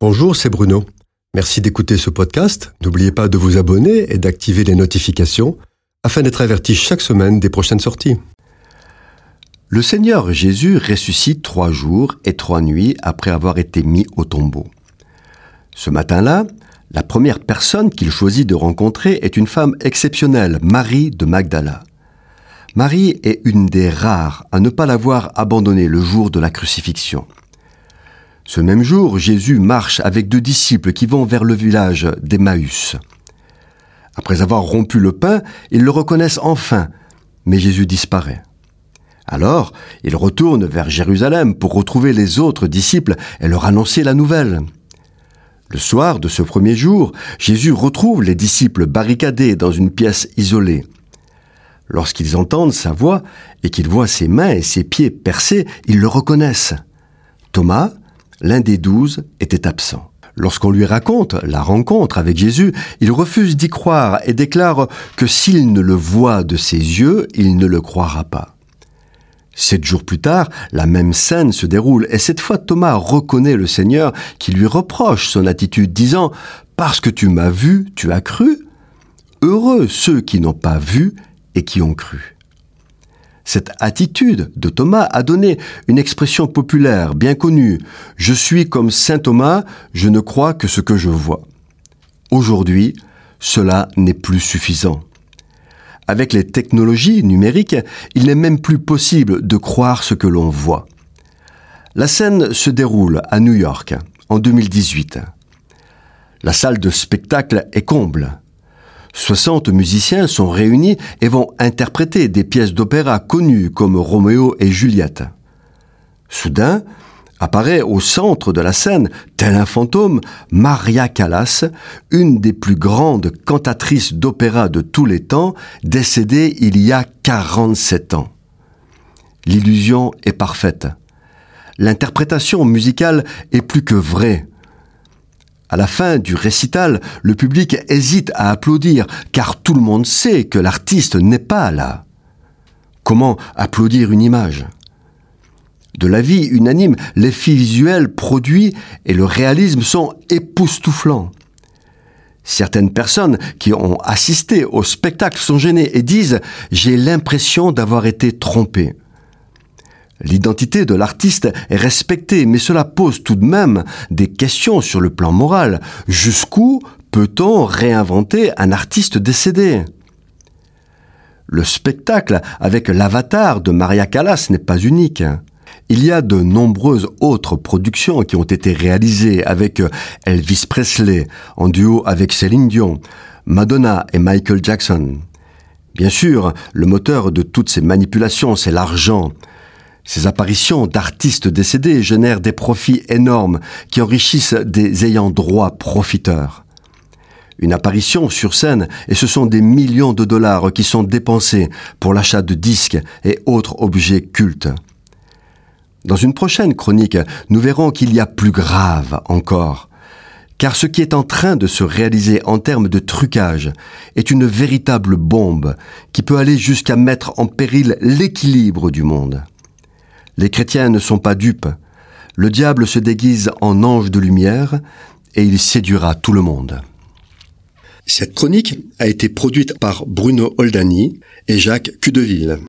Bonjour, c'est Bruno. Merci d'écouter ce podcast. N'oubliez pas de vous abonner et d'activer les notifications afin d'être averti chaque semaine des prochaines sorties. Le Seigneur Jésus ressuscite trois jours et trois nuits après avoir été mis au tombeau. Ce matin-là, la première personne qu'il choisit de rencontrer est une femme exceptionnelle, Marie de Magdala. Marie est une des rares à ne pas l'avoir abandonné le jour de la crucifixion. Ce même jour, Jésus marche avec deux disciples qui vont vers le village d'Emmaüs. Après avoir rompu le pain, ils le reconnaissent enfin, mais Jésus disparaît. Alors, ils retournent vers Jérusalem pour retrouver les autres disciples et leur annoncer la nouvelle. Le soir de ce premier jour, Jésus retrouve les disciples barricadés dans une pièce isolée. Lorsqu'ils entendent sa voix et qu'ils voient ses mains et ses pieds percés, ils le reconnaissent. Thomas, l'un des douze, était absent. Lorsqu'on lui raconte la rencontre avec Jésus, il refuse d'y croire et déclare que s'il ne le voit de ses yeux, il ne le croira pas. Sept jours plus tard, la même scène se déroule et cette fois Thomas reconnaît le Seigneur qui lui reproche son attitude disant ⁇ Parce que tu m'as vu, tu as cru ?⁇ Heureux ceux qui n'ont pas vu et qui ont cru. Cette attitude de Thomas a donné une expression populaire bien connue. Je suis comme Saint Thomas, je ne crois que ce que je vois. Aujourd'hui, cela n'est plus suffisant. Avec les technologies numériques, il n'est même plus possible de croire ce que l'on voit. La scène se déroule à New York en 2018. La salle de spectacle est comble. 60 musiciens sont réunis et vont interpréter des pièces d'opéra connues comme Roméo et Juliette. Soudain, apparaît au centre de la scène, tel un fantôme, Maria Callas, une des plus grandes cantatrices d'opéra de tous les temps, décédée il y a 47 ans. L'illusion est parfaite. L'interprétation musicale est plus que vraie. À la fin du récital, le public hésite à applaudir, car tout le monde sait que l'artiste n'est pas là. Comment applaudir une image? De la vie unanime, l'effet visuel produit et le réalisme sont époustouflants. Certaines personnes qui ont assisté au spectacle sont gênées et disent ⁇ J'ai l'impression d'avoir été trompé ⁇ L'identité de l'artiste est respectée, mais cela pose tout de même des questions sur le plan moral. Jusqu'où peut-on réinventer un artiste décédé? Le spectacle avec l'avatar de Maria Callas n'est pas unique. Il y a de nombreuses autres productions qui ont été réalisées avec Elvis Presley, en duo avec Céline Dion, Madonna et Michael Jackson. Bien sûr, le moteur de toutes ces manipulations, c'est l'argent. Ces apparitions d'artistes décédés génèrent des profits énormes qui enrichissent des ayants droit profiteurs. Une apparition sur scène et ce sont des millions de dollars qui sont dépensés pour l'achat de disques et autres objets cultes. Dans une prochaine chronique, nous verrons qu'il y a plus grave encore. Car ce qui est en train de se réaliser en termes de trucage est une véritable bombe qui peut aller jusqu'à mettre en péril l'équilibre du monde. Les chrétiens ne sont pas dupes. Le diable se déguise en ange de lumière et il séduira tout le monde. Cette chronique a été produite par Bruno Oldani et Jacques Cudeville.